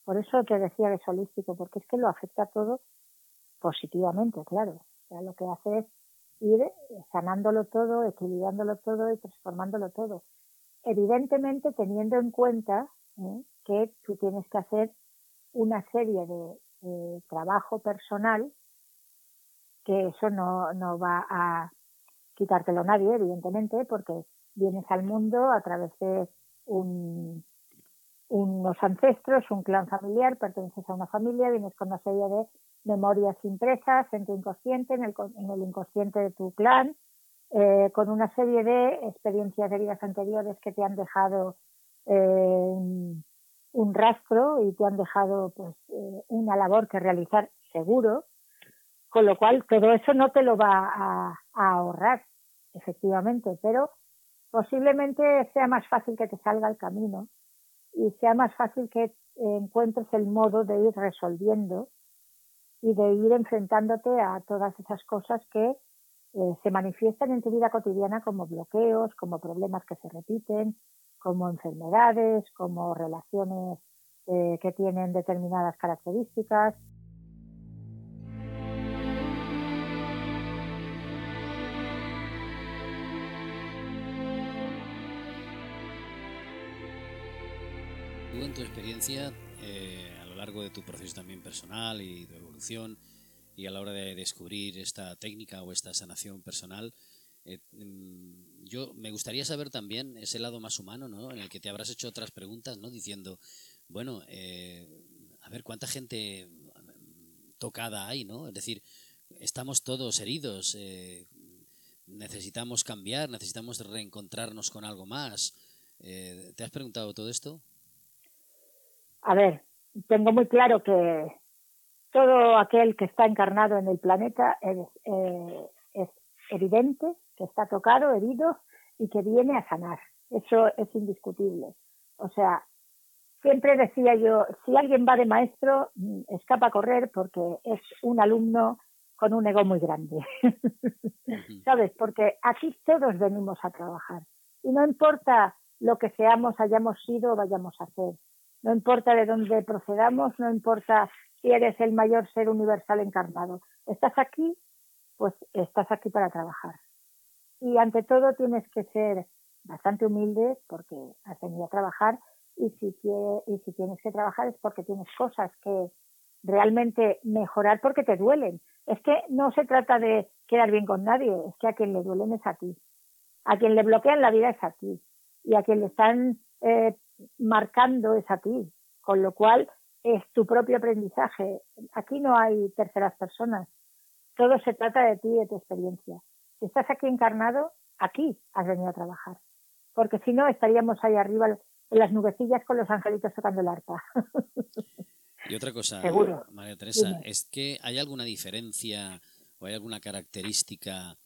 Por eso te decía que es holístico, porque es que lo afecta todo positivamente, claro. O sea, lo que hace es ir sanándolo todo, equilibrándolo todo y transformándolo todo. Evidentemente teniendo en cuenta ¿eh? que tú tienes que hacer una serie de, trabajo personal, que eso no, no va a quitártelo nadie, evidentemente, porque vienes al mundo a través de un, unos ancestros, un clan familiar, perteneces a una familia, vienes con una serie de memorias impresas en tu inconsciente, en el, en el inconsciente de tu clan, eh, con una serie de experiencias de vidas anteriores que te han dejado eh, un rastro y te han dejado pues eh, una labor que realizar seguro, con lo cual todo eso no te lo va a, ahorrar, efectivamente, pero posiblemente sea más fácil que te salga el camino y sea más fácil que encuentres el modo de ir resolviendo y de ir enfrentándote a todas esas cosas que eh, se manifiestan en tu vida cotidiana como bloqueos, como problemas que se repiten, como enfermedades, como relaciones eh, que tienen determinadas características. Tú en tu experiencia eh, a lo largo de tu proceso también personal y tu evolución y a la hora de descubrir esta técnica o esta sanación personal, eh, mm, yo me gustaría saber también ese lado más humano, ¿no? En el que te habrás hecho otras preguntas, ¿no? Diciendo, bueno, eh, a ver cuánta gente tocada hay, ¿no? Es decir, estamos todos heridos, eh, necesitamos cambiar, necesitamos reencontrarnos con algo más. Eh, ¿Te has preguntado todo esto? A ver, tengo muy claro que todo aquel que está encarnado en el planeta es, es evidente que está tocado, herido y que viene a sanar. Eso es indiscutible. O sea, siempre decía yo, si alguien va de maestro, mm, escapa a correr porque es un alumno con un ego muy grande. ¿Sabes? Porque aquí todos venimos a trabajar. Y no importa lo que seamos, hayamos sido o vayamos a hacer. No importa de dónde procedamos, no importa si eres el mayor ser universal encarnado. Estás aquí, pues estás aquí para trabajar. Y ante todo tienes que ser bastante humilde porque has venido a trabajar y si, y si tienes que trabajar es porque tienes cosas que realmente mejorar porque te duelen. Es que no se trata de quedar bien con nadie, es que a quien le duelen es a ti. A quien le bloquean la vida es a ti. Y a quien le están eh, marcando es a ti. Con lo cual es tu propio aprendizaje. Aquí no hay terceras personas. Todo se trata de ti y de tu experiencia. Si estás aquí encarnado, aquí has venido a trabajar. Porque si no, estaríamos ahí arriba en las nubecillas con los angelitos tocando el arpa. Y otra cosa, María Teresa, ¿es que hay alguna diferencia o hay alguna característica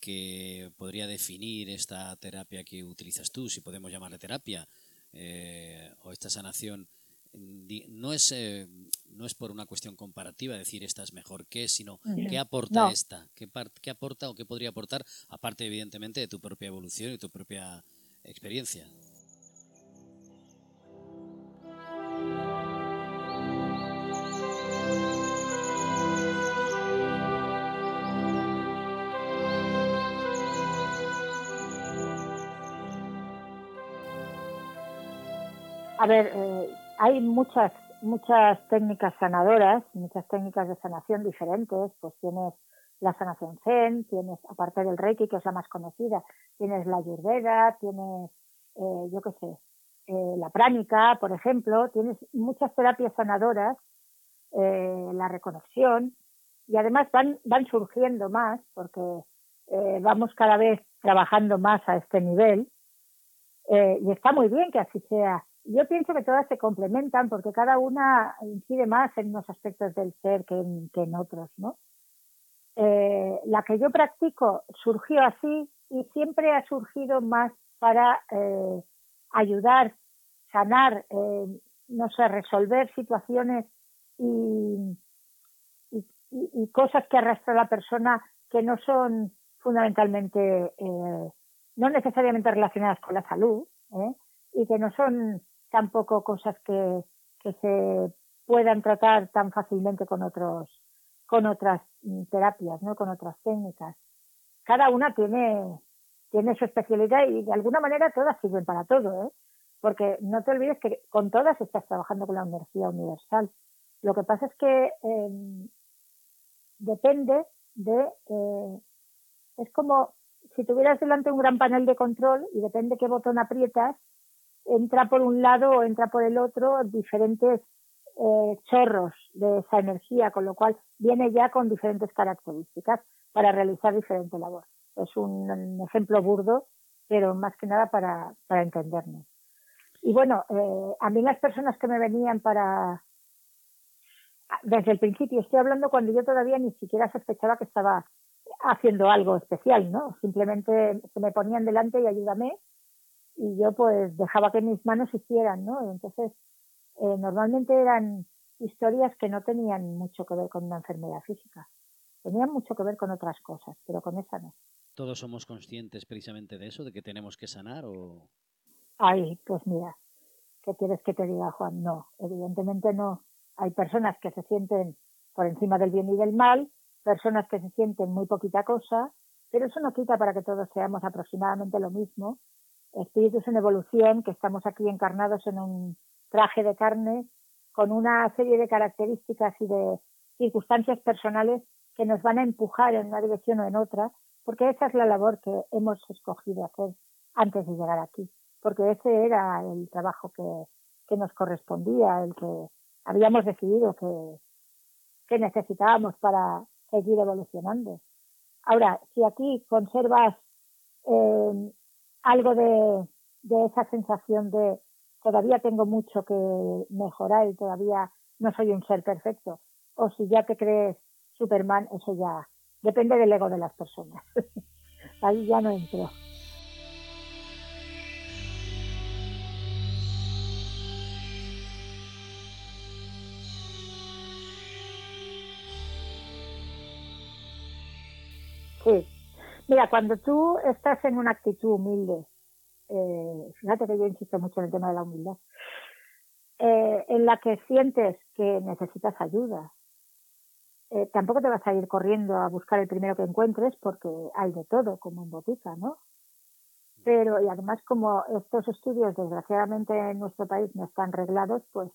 que podría definir esta terapia que utilizas tú, si podemos llamarle terapia, eh, o esta sanación? No es, eh, no es por una cuestión comparativa decir esta es mejor que, sino qué aporta esta, ¿Qué, qué aporta o qué podría aportar, aparte evidentemente de tu propia evolución y tu propia experiencia. A ver, eh, hay muchas muchas técnicas sanadoras, muchas técnicas de sanación diferentes, pues tienes la sanación Zen, tienes, aparte del Reiki, que es la más conocida, tienes la Ayurveda, tienes, eh, yo qué sé, eh, la pránica, por ejemplo, tienes muchas terapias sanadoras, eh, la reconexión, y además van, van surgiendo más, porque eh, vamos cada vez trabajando más a este nivel, eh, y está muy bien que así sea yo pienso que todas se complementan porque cada una incide más en unos aspectos del ser que en, otros, ¿no? Eh, la que yo practico surgió así y siempre ha surgido más para eh, ayudar, sanar, eh, no sé, resolver situaciones y, y, cosas que arrastra la persona que no son fundamentalmente, no necesariamente relacionadas con la salud, y que no son tampoco cosas que, que se puedan tratar tan fácilmente con otros con otras mm, terapias, ¿no? Con otras técnicas. Cada una tiene tiene su especialidad y de alguna manera todas sirven para todo, ¿eh? Porque no te olvides que con todas estás trabajando con la energía universal. Lo que pasa es que em, depende de eh, es como si tuvieras delante un gran panel de control y depende qué botón aprietas, entra por un lado o entra por el otro diferentes eh, chorros de esa energía, con lo cual viene ya con diferentes características para realizar diferente labor. Es un, ejemplo burdo, pero más que nada para, para entendernos. Y bueno, eh, a mí las personas que me venían para, desde el principio, estoy hablando cuando yo todavía ni siquiera sospechaba que estaba haciendo algo especial, ¿no? Simplemente se me ponían delante y ayúdame y yo pues dejaba que mis manos hicieran, ¿no? Entonces, eh, normalmente eran historias que no tenían mucho que ver con una enfermedad física. Tenían mucho que ver con otras cosas, pero con esa no. ¿Todos somos conscientes precisamente de eso, de que tenemos que sanar o...? Ay, pues mira, ¿qué quieres que te diga, Juan? No, evidentemente no. Hay personas que se sienten por encima del bien y del mal, personas que se sienten muy poquita cosa, pero eso no quita para que todos seamos aproximadamente lo mismo espíritus en evolución, que estamos aquí encarnados en un traje de carne con una serie de características y de circunstancias personales que nos van a empujar en una dirección o en otra, porque esa es la labor que hemos escogido hacer antes de llegar aquí, porque ese era el trabajo que, que nos correspondía, el que habíamos decidido que, que necesitábamos para seguir evolucionando. Ahora, si aquí conservas eh, algo de, de esa sensación de todavía tengo mucho que mejorar y todavía no soy un ser perfecto, o si ya te crees Superman, eso ya depende del ego de las personas. Ahí ya no entro. Mira, cuando tú estás en una actitud humilde, eh, fíjate que yo insisto mucho en el tema de la humildad, eh, en la que sientes que necesitas ayuda, eh, tampoco te vas a ir corriendo a buscar el primero que encuentres porque hay de todo, como en botica, ¿no? Pero, y además, como estos estudios, desgraciadamente, en nuestro país no están reglados, pues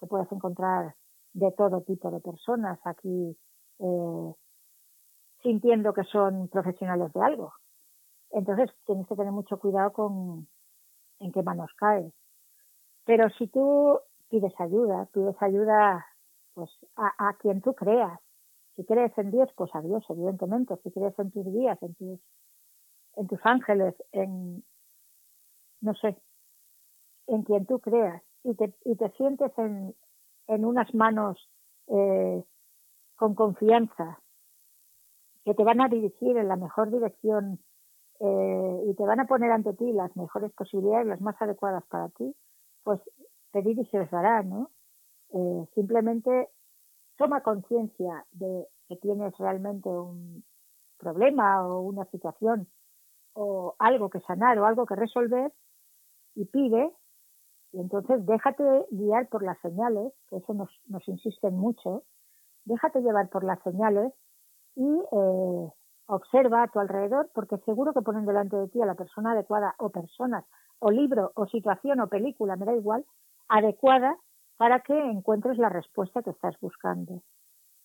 te puedes encontrar de todo tipo de personas aquí eh, sintiendo que son profesionales de algo. Entonces, tienes que tener mucho cuidado con en qué manos caes. Pero si tú pides ayuda, pides ayuda pues a, a quien tú creas, si crees en Dios, pues a Dios, evidentemente. Si crees en tus días, en tus, en tus ángeles, en, no sé, en quien tú creas y te, y te sientes en, en unas manos eh, con confianza que te van a dirigir en la mejor dirección eh, y te van a poner ante ti las mejores posibilidades, las más adecuadas para ti, pues pedir y se os dará, ¿no? Eh, simplemente toma conciencia de que tienes realmente un problema o una situación o algo que sanar o algo que resolver y pide y entonces déjate guiar por las señales, que eso nos, nos insisten mucho, déjate llevar por las señales y eh, observa a tu alrededor porque seguro que ponen delante de ti a la persona adecuada o personas o libro o situación o película, me da igual, adecuada para que encuentres la respuesta que estás buscando.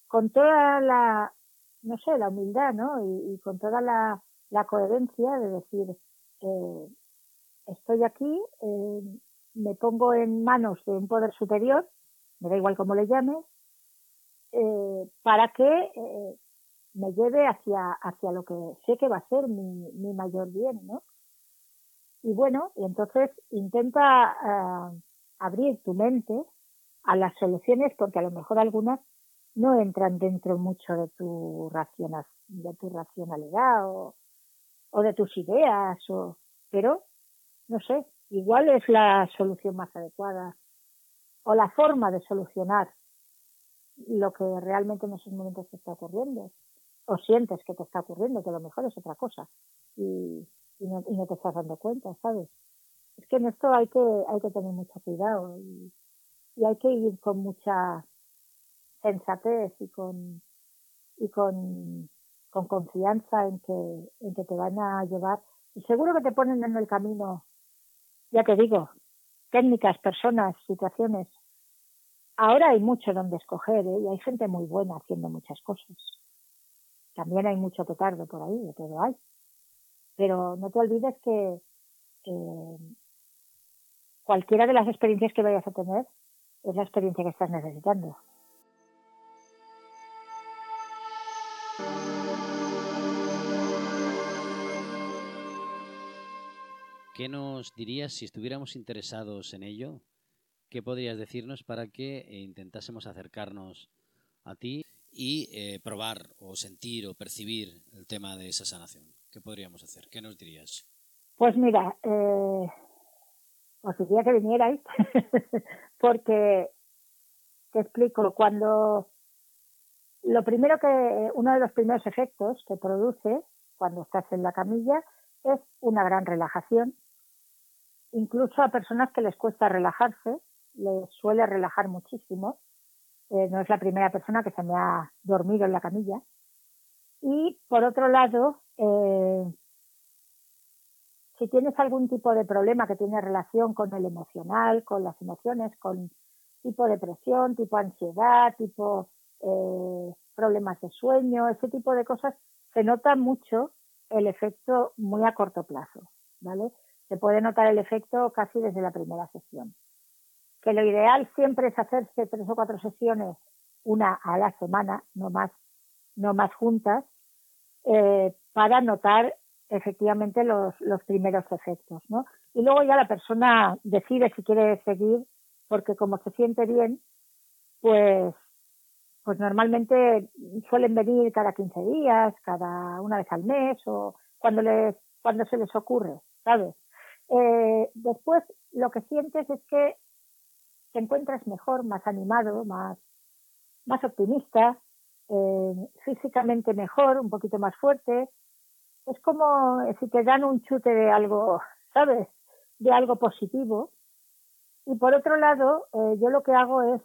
Con toda la, no sé, la humildad, ¿no? Y, con toda la, coherencia de decir, eh, estoy aquí, eh, me pongo en manos de un poder superior, me da igual cómo le llames, eh, para que me lleve hacia, hacia lo que sé que va a ser mi, mi mayor bien, ¿no? Y bueno, y entonces intenta abrir tu mente a las soluciones porque a lo mejor algunas no entran dentro mucho de tu, de tu racionalidad o, o de tus ideas, o, pero no sé, igual es la solución más adecuada o la forma de solucionar lo que realmente en esos momentos te está ocurriendo o sientes que te está ocurriendo, que a lo mejor es otra cosa y, y, no, y no te estás dando cuenta, ¿sabes? Es que en esto hay que, hay que tener mucho cuidado y, y hay que ir con mucha sensatez y con y con, con confianza en que, en que te van a llevar y seguro que te ponen en el camino ya te digo técnicas personas situaciones ahora hay mucho donde escoger ¿eh? y hay gente muy buena haciendo muchas cosas también hay mucho petardo por ahí de todo hay pero no te olvides que eh, cualquiera de las experiencias que vayas a tener es la experiencia que estás necesitando. ¿Qué nos dirías si estuviéramos interesados en ello? ¿Qué podrías decirnos para que eh, intentásemos acercarnos a ti y eh, probar o sentir o percibir el tema de esa sanación? ¿Qué podríamos hacer? ¿Qué nos dirías? Pues mira, eh, os diría que vinierais, porque te explico, cuando lo primero que, uno de los primeros efectos que produce cuando estás en la camilla es una gran relajación. Incluso a personas que les cuesta relajarse, les suele relajar muchísimo. Eh, no es la primera persona que se me ha dormido en la camilla. Y por otro lado, eh, si tienes algún tipo de problema que tiene relación con el emocional, con las emociones, con tipo depresión, tipo ansiedad, tipo eh, problemas de sueño, ese tipo de cosas, se nota mucho el efecto muy a corto plazo, ¿vale? Se puede notar el efecto casi desde la primera sesión. Que lo ideal siempre es hacerse tres o cuatro sesiones, una a la semana, no más, no más juntas, eh, para notar efectivamente los, los primeros efectos, ¿no? Y luego ya la persona decide si quiere seguir, porque como se siente bien, pues, pues normalmente suelen venir cada 15 días, cada una vez al mes o cuando les, cuando se les ocurre, ¿sabes? Eh, después lo que sientes es que te encuentras mejor, más animado, más, más optimista, eh, físicamente mejor, un poquito más fuerte. Es como si te dan un chute de algo, ¿sabes? De algo positivo. Y por otro lado, eh, yo lo que hago es,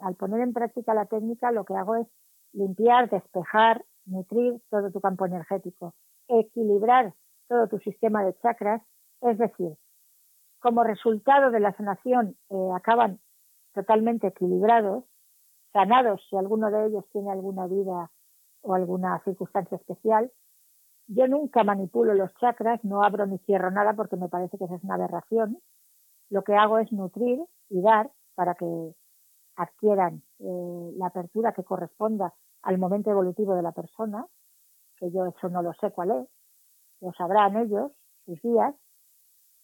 al poner en práctica la técnica, lo que hago es limpiar, despejar, nutrir todo tu campo energético, equilibrar todo tu sistema de chakras, es decir, como resultado de la sanación eh, acaban totalmente equilibrados, sanados si alguno de ellos tiene alguna vida o alguna circunstancia especial. Yo nunca manipulo los chakras, no abro ni cierro nada porque me parece que esa es una aberración. Lo que hago es nutrir y dar para que adquieran eh, la apertura que corresponda al momento evolutivo de la persona, que yo eso no lo sé cuál es, lo sabrán ellos, sus días.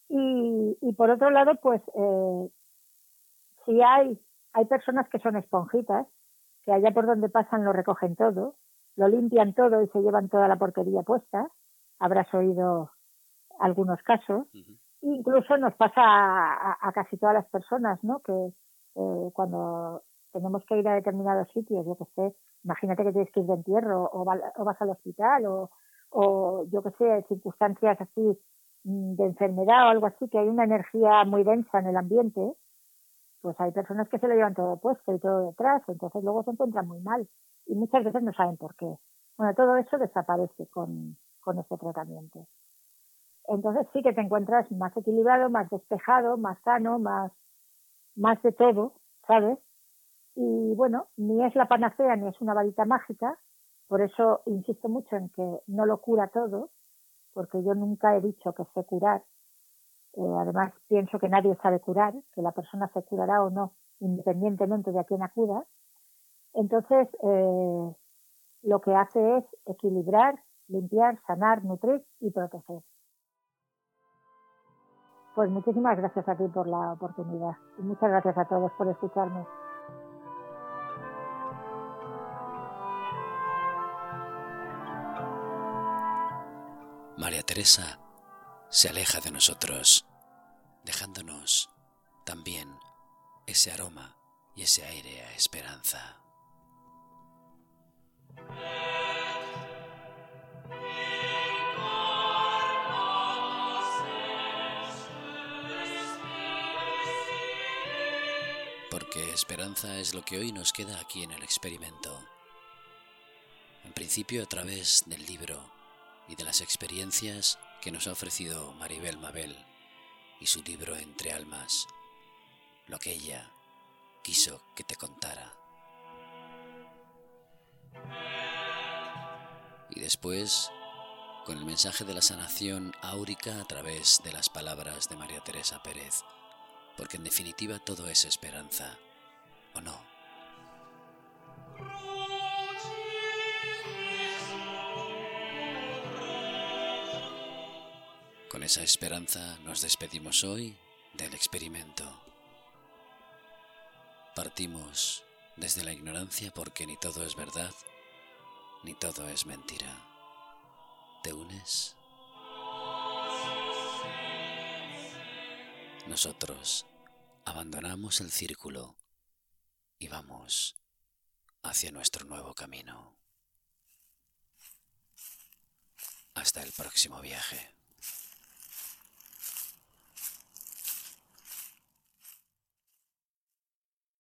Y, y por otro lado, pues eh, si hay hay personas que son esponjitas, que allá por donde pasan lo recogen todo, lo limpian todo y se llevan toda la porquería puesta. Habrás oído algunos casos. Incluso nos pasa a, casi todas las personas, ¿no? Que eh, cuando tenemos que ir a determinados sitios, yo que sé, imagínate que tienes que ir de entierro o, vas al hospital o, o yo que sé, circunstancias así de enfermedad o algo así, que hay una energía muy densa en el ambiente, pues hay personas que se lo llevan todo puesto y todo detrás, entonces luego se encuentran muy mal y muchas veces no saben por qué. Bueno, todo eso desaparece con, con este tratamiento. Entonces sí que te encuentras más equilibrado, más despejado, más sano, más, más de todo, ¿sabes? Y bueno, ni es la panacea ni es una varita mágica, por eso insisto mucho en que no lo cura todo, porque yo nunca he dicho que sé curar, eh, además, pienso que nadie sabe curar, que la persona se curará o no, independientemente de a quién acuda. Entonces, eh, lo que hace es equilibrar, limpiar, sanar, nutrir y proteger. Pues muchísimas gracias a ti por la oportunidad y muchas gracias a todos por escucharme. Teresa se aleja de nosotros, dejándonos también ese aroma y ese aire a esperanza. Porque esperanza es lo que hoy nos queda aquí en el experimento. En principio a través del libro y de las experiencias que nos ha ofrecido Maribel Mabel y su libro Entre Almas, lo que ella quiso que te contara. Y después, con el mensaje de la sanación áurica a través de las palabras de María Teresa Pérez, porque en definitiva todo es esperanza, ¿o no? Con esa esperanza nos despedimos hoy del experimento. Partimos desde la ignorancia porque ni todo es verdad, ni todo es mentira. ¿Te unes? Nosotros abandonamos el círculo y vamos hacia nuestro nuevo camino. Hasta el próximo viaje.